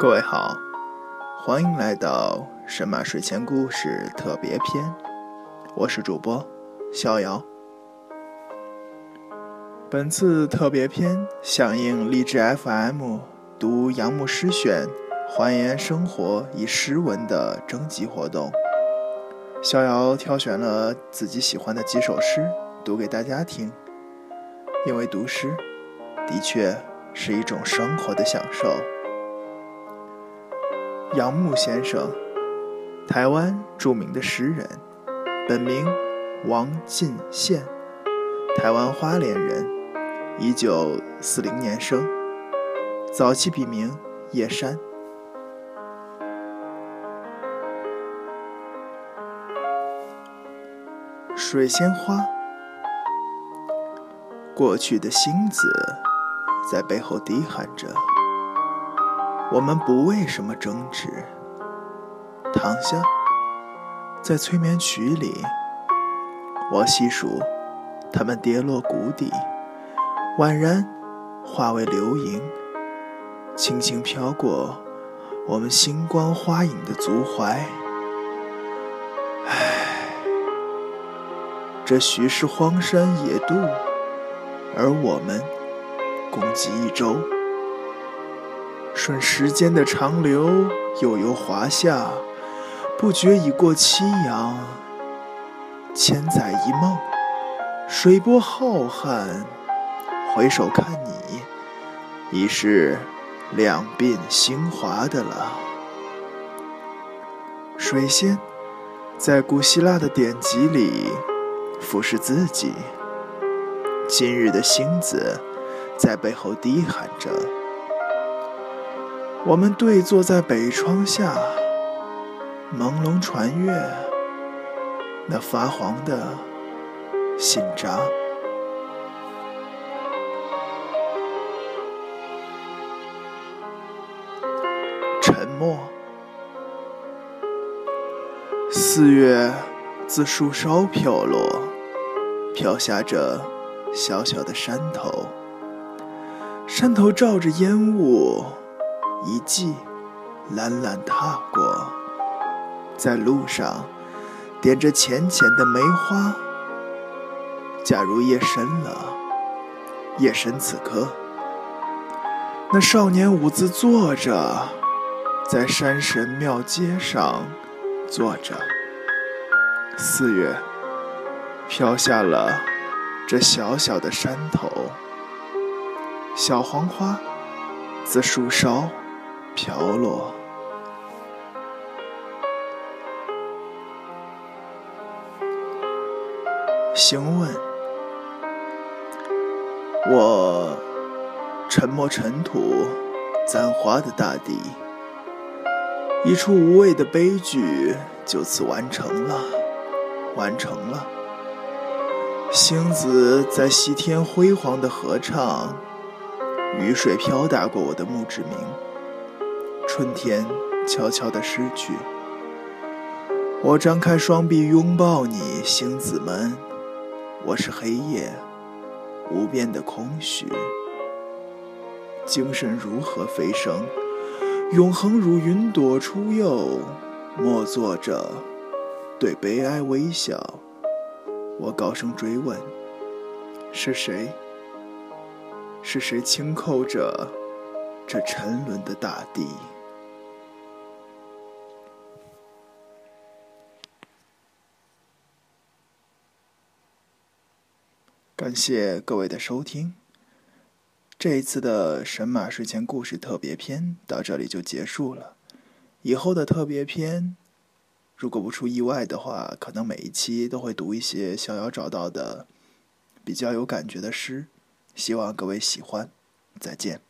各位好，欢迎来到神马睡前故事特别篇，我是主播逍遥。本次特别篇响应励志 FM 读杨牧诗选还原生活以诗文的征集活动，逍遥挑选了自己喜欢的几首诗读给大家听，因为读诗的确是一种生活的享受。杨牧先生，台湾著名的诗人，本名王进宪，台湾花莲人，一九四零年生，早期笔名叶山。水仙花，过去的星子在背后低喊着。我们不为什么争执。躺下，在催眠曲里，我细数它们跌落谷底，宛然化为流萤，轻轻飘过我们星光花影的足踝。唉，这许是荒山野渡，而我们共计一周。顺时间的长流，悠悠华夏，不觉已过七阳。千载一梦，水波浩瀚，回首看你，已是两鬓星华的了。水仙在古希腊的典籍里俯视自己，今日的星子在背后低喊着。我们对坐在北窗下，朦胧传阅那发黄的信札。沉默。四月自树梢飘落，飘下着小小的山头，山头罩着烟雾。一骑懒懒踏过，在路上点着浅浅的梅花。假如夜深了，夜深此刻，那少年舞姿坐着，在山神庙街上坐着。四月飘下了这小小的山头，小黄花自树梢。飘落。行问，我沉默尘土，簪花的大地，一出无谓的悲剧就此完成了，完成了。星子在西天辉煌的合唱，雨水飘打过我的墓志铭。春天悄悄地逝去，我张开双臂拥抱你，星子们。我是黑夜，无边的空虚。精神如何飞升？永恒如云朵出岫，默坐着，对悲哀微笑。我高声追问：是谁？是谁轻扣着这沉沦的大地？感谢各位的收听，这一次的神马睡前故事特别篇到这里就结束了。以后的特别篇，如果不出意外的话，可能每一期都会读一些逍遥找到的比较有感觉的诗，希望各位喜欢。再见。